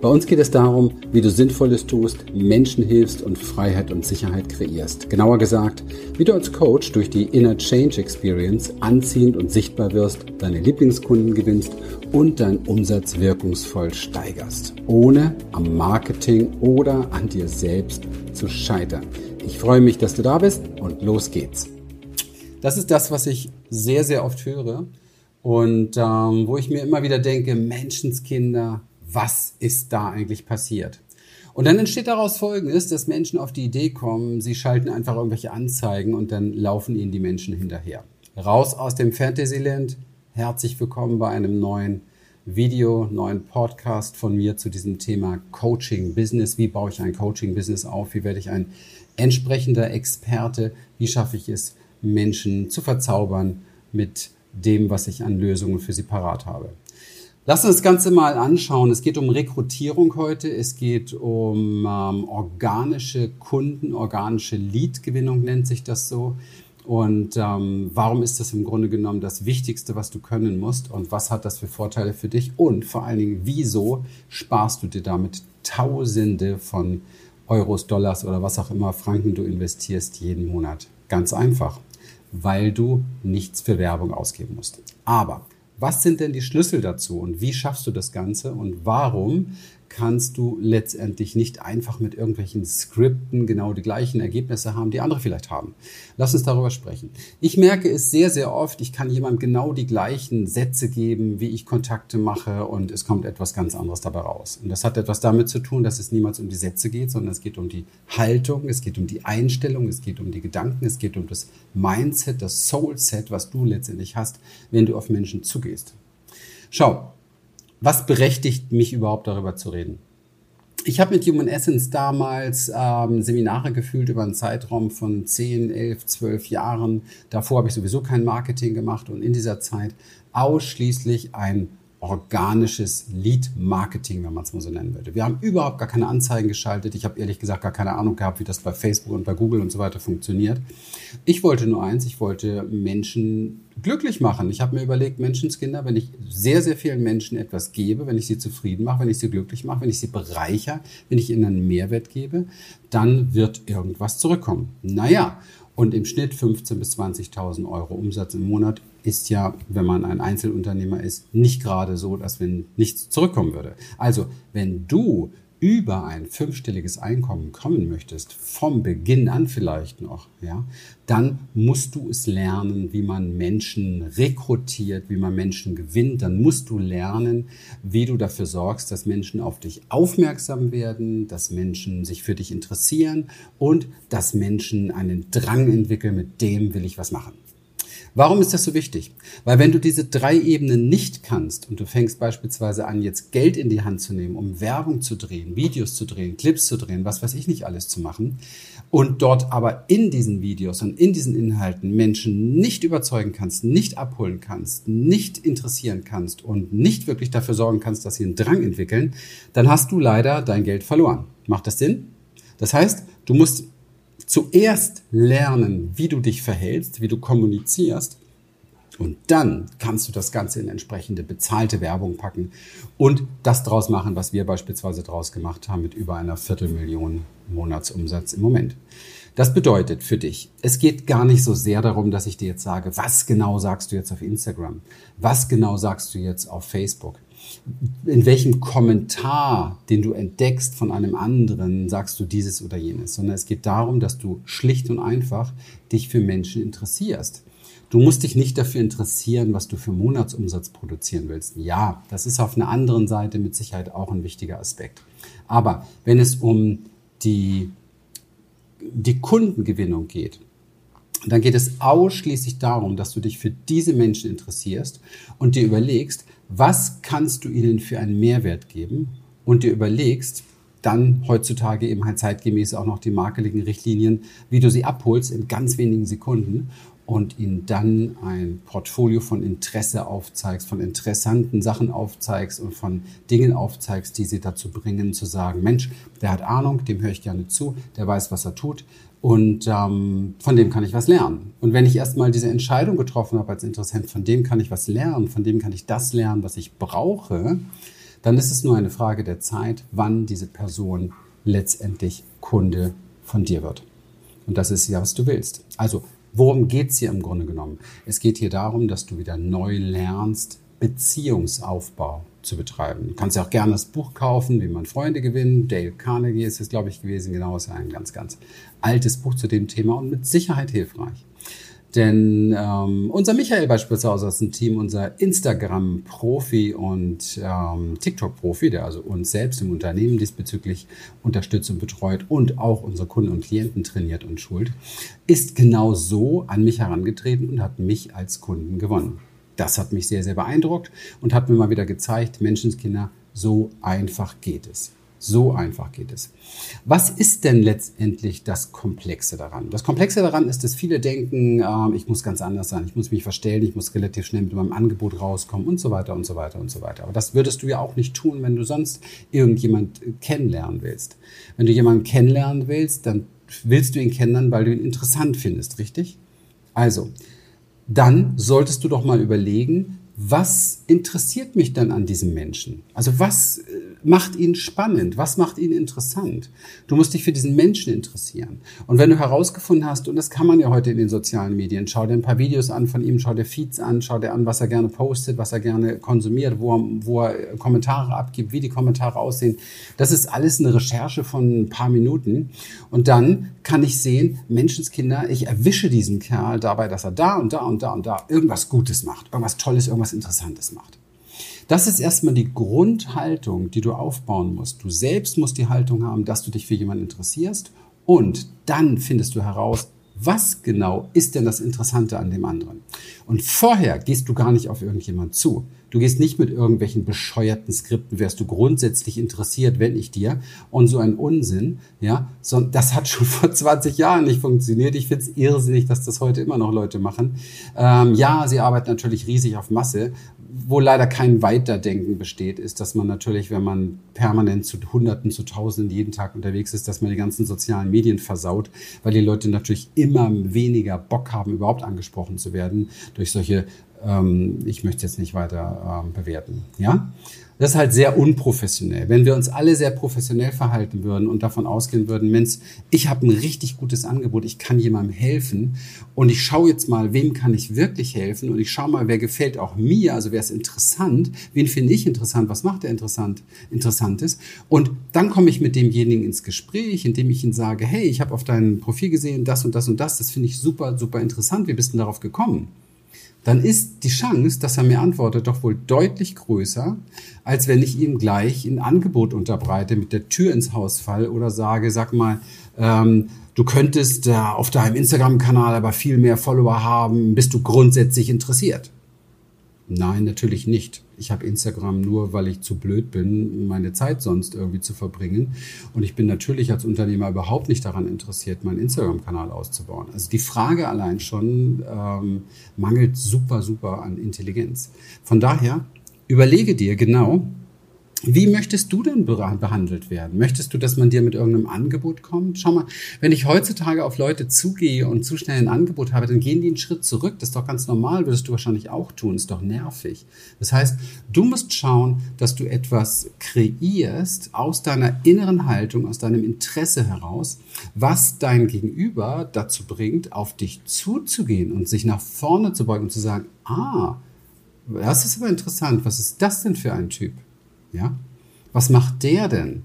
Bei uns geht es darum, wie du Sinnvolles tust, Menschen hilfst und Freiheit und Sicherheit kreierst. Genauer gesagt, wie du als Coach durch die Inner Change Experience anziehend und sichtbar wirst, deine Lieblingskunden gewinnst und deinen Umsatz wirkungsvoll steigerst, ohne am Marketing oder an dir selbst zu scheitern. Ich freue mich, dass du da bist und los geht's. Das ist das, was ich sehr, sehr oft höre und ähm, wo ich mir immer wieder denke, Menschenskinder, was ist da eigentlich passiert? Und dann entsteht daraus Folgendes, dass Menschen auf die Idee kommen, sie schalten einfach irgendwelche Anzeigen und dann laufen ihnen die Menschen hinterher. Raus aus dem Fantasyland. Herzlich willkommen bei einem neuen Video, neuen Podcast von mir zu diesem Thema Coaching Business. Wie baue ich ein Coaching Business auf? Wie werde ich ein entsprechender Experte? Wie schaffe ich es, Menschen zu verzaubern mit dem, was ich an Lösungen für sie parat habe? Lass uns das Ganze mal anschauen. Es geht um Rekrutierung heute. Es geht um ähm, organische Kunden, organische Lead-Gewinnung nennt sich das so. Und ähm, warum ist das im Grunde genommen das Wichtigste, was du können musst? Und was hat das für Vorteile für dich? Und vor allen Dingen, wieso sparst du dir damit Tausende von Euros, Dollars oder was auch immer Franken du investierst jeden Monat? Ganz einfach, weil du nichts für Werbung ausgeben musst. Aber was sind denn die Schlüssel dazu und wie schaffst du das Ganze und warum kannst du letztendlich nicht einfach mit irgendwelchen Skripten genau die gleichen Ergebnisse haben, die andere vielleicht haben. Lass uns darüber sprechen. Ich merke es sehr, sehr oft, ich kann jemandem genau die gleichen Sätze geben, wie ich Kontakte mache und es kommt etwas ganz anderes dabei raus. Und das hat etwas damit zu tun, dass es niemals um die Sätze geht, sondern es geht um die Haltung, es geht um die Einstellung, es geht um die Gedanken, es geht um das Mindset, das Soulset, was du letztendlich hast, wenn du auf Menschen zugehst. Schau, was berechtigt mich überhaupt darüber zu reden? Ich habe mit Human Essence damals ähm, Seminare gefühlt über einen Zeitraum von 10, 11, 12 Jahren. Davor habe ich sowieso kein Marketing gemacht und in dieser Zeit ausschließlich ein organisches Lead-Marketing, wenn man es mal so nennen würde. Wir haben überhaupt gar keine Anzeigen geschaltet. Ich habe ehrlich gesagt gar keine Ahnung gehabt, wie das bei Facebook und bei Google und so weiter funktioniert. Ich wollte nur eins, ich wollte Menschen glücklich machen. Ich habe mir überlegt, Menschenskinder, wenn ich sehr, sehr vielen Menschen etwas gebe, wenn ich sie zufrieden mache, wenn ich sie glücklich mache, wenn ich sie bereichere, wenn ich ihnen einen Mehrwert gebe, dann wird irgendwas zurückkommen. Naja, und im Schnitt 15.000 bis 20.000 Euro Umsatz im Monat ist ja, wenn man ein Einzelunternehmer ist, nicht gerade so, dass wenn nichts zurückkommen würde. Also, wenn du über ein fünfstelliges Einkommen kommen möchtest, vom Beginn an vielleicht noch, ja, dann musst du es lernen, wie man Menschen rekrutiert, wie man Menschen gewinnt. Dann musst du lernen, wie du dafür sorgst, dass Menschen auf dich aufmerksam werden, dass Menschen sich für dich interessieren und dass Menschen einen Drang entwickeln, mit dem will ich was machen. Warum ist das so wichtig? Weil wenn du diese drei Ebenen nicht kannst und du fängst beispielsweise an, jetzt Geld in die Hand zu nehmen, um Werbung zu drehen, Videos zu drehen, Clips zu drehen, was weiß ich nicht alles zu machen, und dort aber in diesen Videos und in diesen Inhalten Menschen nicht überzeugen kannst, nicht abholen kannst, nicht interessieren kannst und nicht wirklich dafür sorgen kannst, dass sie einen Drang entwickeln, dann hast du leider dein Geld verloren. Macht das Sinn? Das heißt, du musst zuerst lernen, wie du dich verhältst, wie du kommunizierst. Und dann kannst du das Ganze in entsprechende bezahlte Werbung packen und das draus machen, was wir beispielsweise draus gemacht haben mit über einer Viertelmillion Monatsumsatz im Moment. Das bedeutet für dich, es geht gar nicht so sehr darum, dass ich dir jetzt sage, was genau sagst du jetzt auf Instagram? Was genau sagst du jetzt auf Facebook? In welchem Kommentar, den du entdeckst von einem anderen, sagst du dieses oder jenes, sondern es geht darum, dass du schlicht und einfach dich für Menschen interessierst. Du musst dich nicht dafür interessieren, was du für Monatsumsatz produzieren willst. Ja, das ist auf einer anderen Seite mit Sicherheit auch ein wichtiger Aspekt. Aber wenn es um die, die Kundengewinnung geht, dann geht es ausschließlich darum, dass du dich für diese Menschen interessierst und dir überlegst, was kannst du ihnen für einen Mehrwert geben? Und dir überlegst, dann heutzutage eben halt zeitgemäß auch noch die Marketing-Richtlinien, wie du sie abholst in ganz wenigen Sekunden und ihnen dann ein Portfolio von Interesse aufzeigst, von interessanten Sachen aufzeigst und von Dingen aufzeigst, die sie dazu bringen, zu sagen, Mensch, der hat Ahnung, dem höre ich gerne zu, der weiß, was er tut und ähm, von dem kann ich was lernen. Und wenn ich erstmal diese Entscheidung getroffen habe als Interessent, von dem kann ich was lernen, von dem kann ich das lernen, was ich brauche, dann ist es nur eine Frage der Zeit, wann diese Person letztendlich Kunde von dir wird. Und das ist ja, was du willst. Also Worum geht es hier im Grunde genommen? Es geht hier darum, dass du wieder neu lernst, Beziehungsaufbau zu betreiben. Du kannst ja auch gerne das Buch kaufen, wie man Freunde gewinnt. Dale Carnegie ist es, glaube ich, gewesen. Genau, ist ein ganz, ganz altes Buch zu dem Thema und mit Sicherheit hilfreich. Denn ähm, unser Michael beispielsweise aus dem Team, unser Instagram-Profi und ähm, TikTok-Profi, der also uns selbst im Unternehmen diesbezüglich unterstützt und betreut und auch unsere Kunden und Klienten trainiert und schult, ist genau so an mich herangetreten und hat mich als Kunden gewonnen. Das hat mich sehr, sehr beeindruckt und hat mir mal wieder gezeigt, Menschenskinder, so einfach geht es. So einfach geht es. Was ist denn letztendlich das Komplexe daran? Das Komplexe daran ist, dass viele denken, äh, ich muss ganz anders sein, ich muss mich verstellen, ich muss relativ schnell mit meinem Angebot rauskommen und so weiter und so weiter und so weiter. Aber das würdest du ja auch nicht tun, wenn du sonst irgendjemand kennenlernen willst. Wenn du jemanden kennenlernen willst, dann willst du ihn kennenlernen, weil du ihn interessant findest, richtig? Also, dann solltest du doch mal überlegen, was interessiert mich dann an diesem Menschen? Also was äh, macht ihn spannend? Was macht ihn interessant? Du musst dich für diesen Menschen interessieren. Und wenn du herausgefunden hast, und das kann man ja heute in den sozialen Medien, schau dir ein paar Videos an von ihm, schau dir Feeds an, schau dir an, was er gerne postet, was er gerne konsumiert, wo er, wo er Kommentare abgibt, wie die Kommentare aussehen. Das ist alles eine Recherche von ein paar Minuten. Und dann kann ich sehen, Menschenskinder, ich erwische diesen Kerl dabei, dass er da und da und da und da irgendwas Gutes macht, irgendwas Tolles, irgendwas was Interessantes macht. Das ist erstmal die Grundhaltung, die du aufbauen musst. Du selbst musst die Haltung haben, dass du dich für jemanden interessierst und dann findest du heraus, was genau ist denn das Interessante an dem anderen? Und vorher gehst du gar nicht auf irgendjemand zu. Du gehst nicht mit irgendwelchen bescheuerten Skripten, wärst du grundsätzlich interessiert, wenn ich dir und so ein Unsinn, ja, so, das hat schon vor 20 Jahren nicht funktioniert. Ich finde es irrsinnig, dass das heute immer noch Leute machen. Ähm, ja, sie arbeiten natürlich riesig auf Masse, wo leider kein Weiterdenken besteht, ist, dass man natürlich, wenn man permanent zu Hunderten, zu Tausenden jeden Tag unterwegs ist, dass man die ganzen sozialen Medien versaut, weil die Leute natürlich immer weniger Bock haben, überhaupt angesprochen zu werden durch solche ähm, ich möchte jetzt nicht weiter ähm, bewerten. Ja? Das ist halt sehr unprofessionell. Wenn wir uns alle sehr professionell verhalten würden und davon ausgehen würden, Mensch, ich habe ein richtig gutes Angebot, ich kann jemandem helfen und ich schaue jetzt mal, wem kann ich wirklich helfen und ich schaue mal, wer gefällt auch mir, also wer ist interessant, wen finde ich interessant, was macht er interessant, interessantes und dann komme ich mit demjenigen ins Gespräch, indem ich ihm sage, hey, ich habe auf deinem Profil gesehen, das und das und das, das finde ich super, super interessant, wie bist du darauf gekommen? Dann ist die Chance, dass er mir antwortet, doch wohl deutlich größer, als wenn ich ihm gleich ein Angebot unterbreite, mit der Tür ins Haus fall oder sage, sag mal, ähm, du könntest äh, auf deinem Instagram-Kanal aber viel mehr Follower haben, bist du grundsätzlich interessiert? Nein, natürlich nicht. Ich habe Instagram nur, weil ich zu blöd bin, meine Zeit sonst irgendwie zu verbringen. Und ich bin natürlich als Unternehmer überhaupt nicht daran interessiert, meinen Instagram-Kanal auszubauen. Also die Frage allein schon ähm, mangelt super, super an Intelligenz. Von daher überlege dir genau, wie möchtest du denn behandelt werden? Möchtest du, dass man dir mit irgendeinem Angebot kommt? Schau mal, wenn ich heutzutage auf Leute zugehe und zu schnell ein Angebot habe, dann gehen die einen Schritt zurück. Das ist doch ganz normal, würdest du wahrscheinlich auch tun. Ist doch nervig. Das heißt, du musst schauen, dass du etwas kreierst aus deiner inneren Haltung, aus deinem Interesse heraus, was dein Gegenüber dazu bringt, auf dich zuzugehen und sich nach vorne zu beugen und zu sagen, ah, das ist aber interessant. Was ist das denn für ein Typ? Ja? Was macht der denn?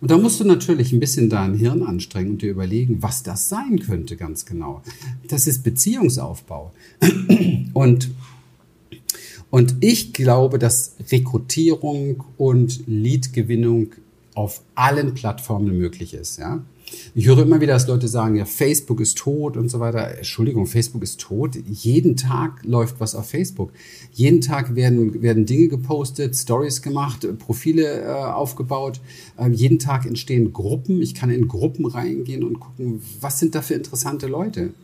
Und da musst du natürlich ein bisschen dein Hirn anstrengen und dir überlegen, was das sein könnte ganz genau. Das ist Beziehungsaufbau. Und, und ich glaube, dass Rekrutierung und Leadgewinnung auf allen Plattformen möglich ist. Ja? Ich höre immer wieder, dass Leute sagen, ja, Facebook ist tot und so weiter. Entschuldigung, Facebook ist tot. Jeden Tag läuft was auf Facebook. Jeden Tag werden, werden Dinge gepostet, Stories gemacht, Profile äh, aufgebaut. Ähm, jeden Tag entstehen Gruppen. Ich kann in Gruppen reingehen und gucken, was sind da für interessante Leute.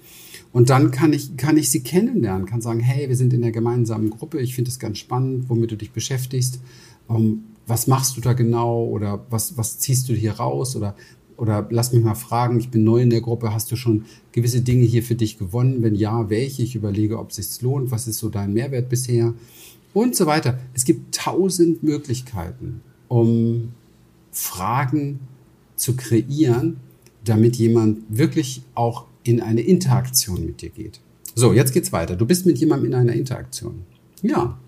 Und dann kann ich, kann ich sie kennenlernen, kann sagen, hey, wir sind in der gemeinsamen Gruppe, ich finde es ganz spannend, womit du dich beschäftigst. Ähm, was machst du da genau oder was, was ziehst du hier raus oder oder lass mich mal fragen, ich bin neu in der Gruppe, hast du schon gewisse Dinge hier für dich gewonnen? Wenn ja, welche? Ich überlege, ob es sich lohnt, was ist so dein Mehrwert bisher? Und so weiter. Es gibt tausend Möglichkeiten, um Fragen zu kreieren, damit jemand wirklich auch in eine Interaktion mit dir geht. So, jetzt geht's weiter. Du bist mit jemandem in einer Interaktion. Ja,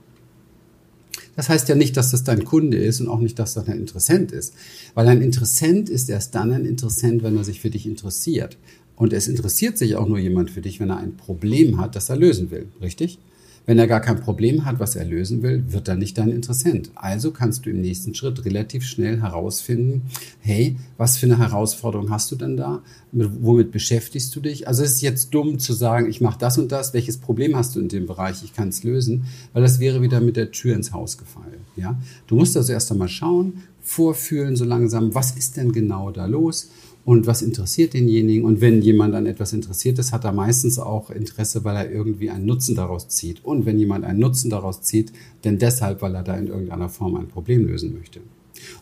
das heißt ja nicht, dass das dein Kunde ist und auch nicht, dass das ein Interessent ist. Weil ein Interessent ist erst dann ein Interessent, wenn er sich für dich interessiert. Und es interessiert sich auch nur jemand für dich, wenn er ein Problem hat, das er lösen will. Richtig? Wenn er gar kein Problem hat, was er lösen will, wird er nicht dein Interessent. Also kannst du im nächsten Schritt relativ schnell herausfinden, hey, was für eine Herausforderung hast du denn da? Womit beschäftigst du dich? Also es ist jetzt dumm zu sagen, ich mache das und das. Welches Problem hast du in dem Bereich? Ich kann es lösen, weil das wäre wieder mit der Tür ins Haus gefallen. Ja, du musst also erst einmal schauen, vorfühlen so langsam, was ist denn genau da los? Und was interessiert denjenigen. Und wenn jemand an etwas interessiert ist, hat er meistens auch Interesse, weil er irgendwie einen Nutzen daraus zieht. Und wenn jemand einen Nutzen daraus zieht, denn deshalb, weil er da in irgendeiner Form ein Problem lösen möchte.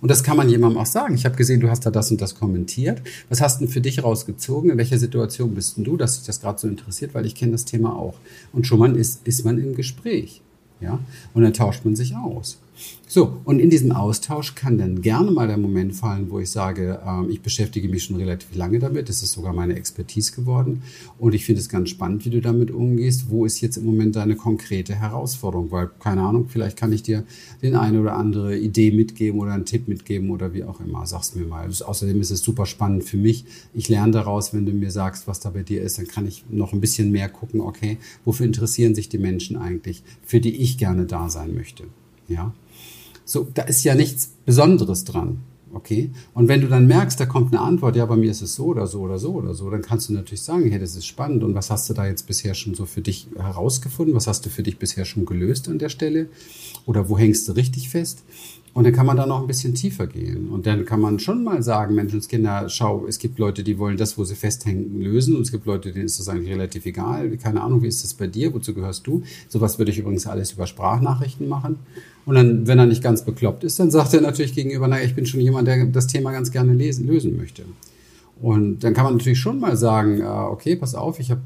Und das kann man jemandem auch sagen. Ich habe gesehen, du hast da das und das kommentiert. Was hast du denn für dich rausgezogen? In welcher Situation bist denn du, dass dich das gerade so interessiert? Weil ich kenne das Thema auch. Und schon mal ist, ist man im Gespräch. Ja? Und dann tauscht man sich aus. So, und in diesem Austausch kann dann gerne mal der Moment fallen, wo ich sage, äh, ich beschäftige mich schon relativ lange damit, das ist sogar meine Expertise geworden und ich finde es ganz spannend, wie du damit umgehst. Wo ist jetzt im Moment deine konkrete Herausforderung? Weil, keine Ahnung, vielleicht kann ich dir den eine oder andere Idee mitgeben oder einen Tipp mitgeben oder wie auch immer. Sag's mir mal. Das, außerdem ist es super spannend für mich. Ich lerne daraus, wenn du mir sagst, was da bei dir ist, dann kann ich noch ein bisschen mehr gucken, okay, wofür interessieren sich die Menschen eigentlich, für die ich gerne da sein möchte. Ja. So, da ist ja nichts Besonderes dran. Okay? Und wenn du dann merkst, da kommt eine Antwort, ja, bei mir ist es so oder so oder so oder so, dann kannst du natürlich sagen, hey, das ist spannend und was hast du da jetzt bisher schon so für dich herausgefunden? Was hast du für dich bisher schon gelöst an der Stelle? Oder wo hängst du richtig fest? Und dann kann man da noch ein bisschen tiefer gehen. Und dann kann man schon mal sagen, Menschenskinder, schau, es gibt Leute, die wollen das, wo sie festhängen, lösen. Und es gibt Leute, denen ist das eigentlich relativ egal. Keine Ahnung, wie ist das bei dir? Wozu gehörst du? Sowas würde ich übrigens alles über Sprachnachrichten machen. Und dann, wenn er nicht ganz bekloppt ist, dann sagt er natürlich gegenüber, naja, ich bin schon jemand, der das Thema ganz gerne lesen, lösen möchte. Und dann kann man natürlich schon mal sagen, äh, okay, pass auf, ich habe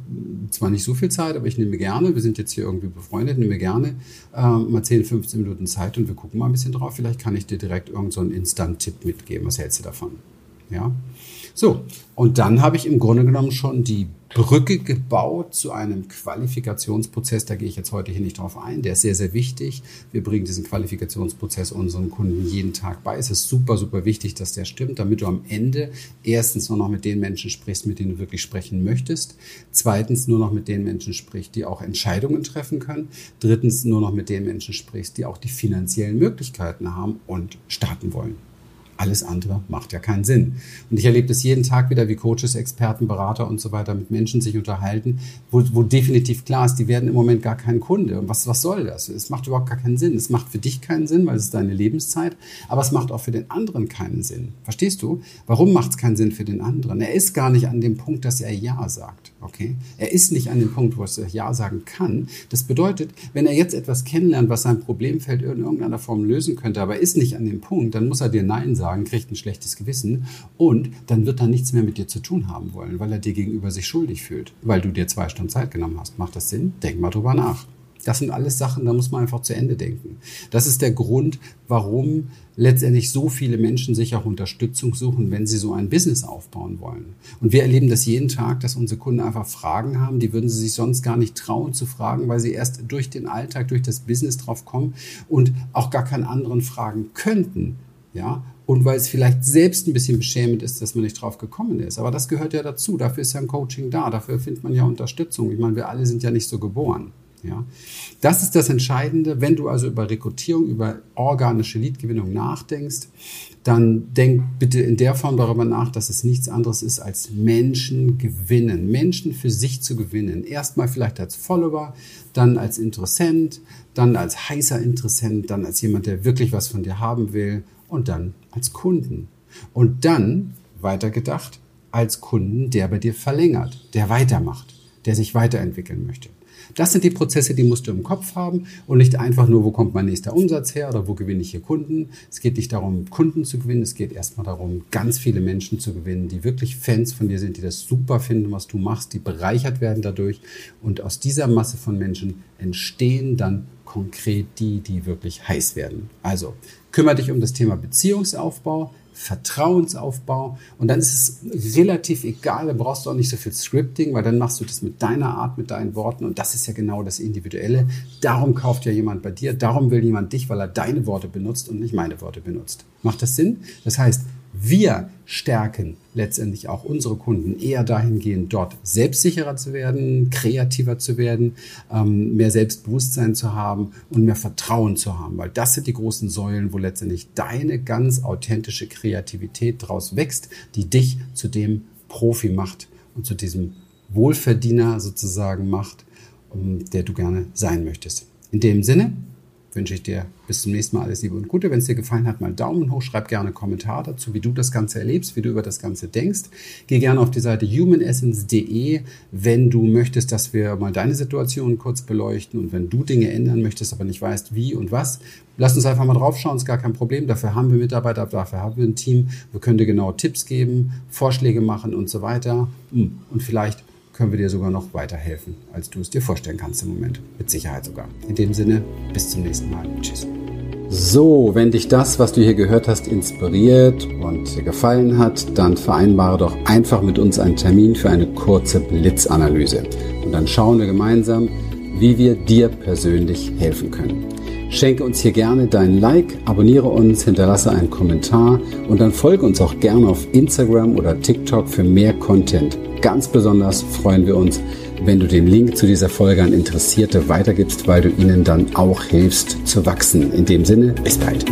zwar nicht so viel Zeit, aber ich nehme gerne, wir sind jetzt hier irgendwie befreundet, nehme gerne äh, mal 10, 15 Minuten Zeit und wir gucken mal ein bisschen drauf. Vielleicht kann ich dir direkt irgendeinen so Instant-Tipp mitgeben. Was hältst du davon? Ja. So, und dann habe ich im Grunde genommen schon die Brücke gebaut zu einem Qualifikationsprozess. Da gehe ich jetzt heute hier nicht drauf ein. Der ist sehr, sehr wichtig. Wir bringen diesen Qualifikationsprozess unseren Kunden jeden Tag bei. Es ist super, super wichtig, dass der stimmt, damit du am Ende erstens nur noch mit den Menschen sprichst, mit denen du wirklich sprechen möchtest. Zweitens nur noch mit den Menschen sprichst, die auch Entscheidungen treffen können. Drittens nur noch mit den Menschen sprichst, die auch die finanziellen Möglichkeiten haben und starten wollen. Alles andere macht ja keinen Sinn. Und ich erlebe das jeden Tag wieder, wie Coaches, Experten, Berater und so weiter mit Menschen sich unterhalten, wo, wo definitiv klar ist, die werden im Moment gar kein Kunde. Und was, was soll das? Es macht überhaupt gar keinen Sinn. Es macht für dich keinen Sinn, weil es ist deine Lebenszeit, aber es macht auch für den anderen keinen Sinn. Verstehst du? Warum macht es keinen Sinn für den anderen? Er ist gar nicht an dem Punkt, dass er Ja sagt. Okay? Er ist nicht an dem Punkt, wo er Ja sagen kann. Das bedeutet, wenn er jetzt etwas kennenlernt, was sein Problemfeld in irgendeiner Form lösen könnte, aber ist nicht an dem Punkt, dann muss er dir Nein sagen sagen, kriegt ein schlechtes Gewissen und dann wird er nichts mehr mit dir zu tun haben wollen, weil er dir gegenüber sich schuldig fühlt, weil du dir zwei Stunden Zeit genommen hast. Macht das Sinn? Denk mal drüber nach. Das sind alles Sachen, da muss man einfach zu Ende denken. Das ist der Grund, warum letztendlich so viele Menschen sich auch Unterstützung suchen, wenn sie so ein Business aufbauen wollen. Und wir erleben das jeden Tag, dass unsere Kunden einfach Fragen haben, die würden sie sich sonst gar nicht trauen zu fragen, weil sie erst durch den Alltag, durch das Business drauf kommen und auch gar keinen anderen fragen könnten. Ja, und weil es vielleicht selbst ein bisschen beschämend ist, dass man nicht drauf gekommen ist. Aber das gehört ja dazu. Dafür ist ja ein Coaching da. Dafür findet man ja Unterstützung. Ich meine, wir alle sind ja nicht so geboren. Ja? Das ist das Entscheidende. Wenn du also über Rekrutierung, über organische Leadgewinnung nachdenkst, dann denk bitte in der Form darüber nach, dass es nichts anderes ist als Menschen gewinnen, Menschen für sich zu gewinnen. Erstmal vielleicht als Follower, dann als Interessent, dann als heißer Interessent, dann als jemand, der wirklich was von dir haben will und dann als Kunden. Und dann, weitergedacht, als Kunden, der bei dir verlängert, der weitermacht, der sich weiterentwickeln möchte. Das sind die Prozesse, die musst du im Kopf haben und nicht einfach nur, wo kommt mein nächster Umsatz her oder wo gewinne ich hier Kunden. Es geht nicht darum, Kunden zu gewinnen, es geht erstmal darum, ganz viele Menschen zu gewinnen, die wirklich Fans von dir sind, die das super finden, was du machst, die bereichert werden dadurch. Und aus dieser Masse von Menschen entstehen dann konkret die, die wirklich heiß werden. Also kümmere dich um das Thema Beziehungsaufbau, Vertrauensaufbau. Und dann ist es relativ egal, da brauchst du auch nicht so viel Scripting, weil dann machst du das mit deiner Art, mit deinen Worten. Und das ist ja genau das Individuelle. Darum kauft ja jemand bei dir, darum will jemand dich, weil er deine Worte benutzt und nicht meine Worte benutzt. Macht das Sinn? Das heißt, wir stärken letztendlich auch unsere Kunden eher dahingehend, dort selbstsicherer zu werden, kreativer zu werden, ähm, mehr Selbstbewusstsein zu haben und mehr Vertrauen zu haben, weil das sind die großen Säulen, wo letztendlich deine ganz authentische Kreativität daraus wächst, die dich zu dem Profi macht und zu diesem Wohlverdiener sozusagen macht, der du gerne sein möchtest. In dem Sinne, wünsche ich dir bis zum nächsten Mal alles Liebe und Gute. Wenn es dir gefallen hat, mal Daumen hoch, schreib gerne einen Kommentar dazu, wie du das Ganze erlebst, wie du über das Ganze denkst. Geh gerne auf die Seite humanessence.de, wenn du möchtest, dass wir mal deine Situation kurz beleuchten und wenn du Dinge ändern möchtest, aber nicht weißt, wie und was, lass uns einfach mal draufschauen, ist gar kein Problem. Dafür haben wir Mitarbeiter, dafür haben wir ein Team. Wir können dir genau Tipps geben, Vorschläge machen und so weiter. Hm, und vielleicht können wir dir sogar noch weiterhelfen, als du es dir vorstellen kannst im Moment. Mit Sicherheit sogar. In dem Sinne, bis zum nächsten Mal. Tschüss. So, wenn dich das, was du hier gehört hast, inspiriert und dir gefallen hat, dann vereinbare doch einfach mit uns einen Termin für eine kurze Blitzanalyse. Und dann schauen wir gemeinsam, wie wir dir persönlich helfen können. Schenke uns hier gerne dein Like, abonniere uns, hinterlasse einen Kommentar und dann folge uns auch gerne auf Instagram oder TikTok für mehr Content. Ganz besonders freuen wir uns, wenn du den Link zu dieser Folge an Interessierte weitergibst, weil du ihnen dann auch hilfst zu wachsen. In dem Sinne, bis bald.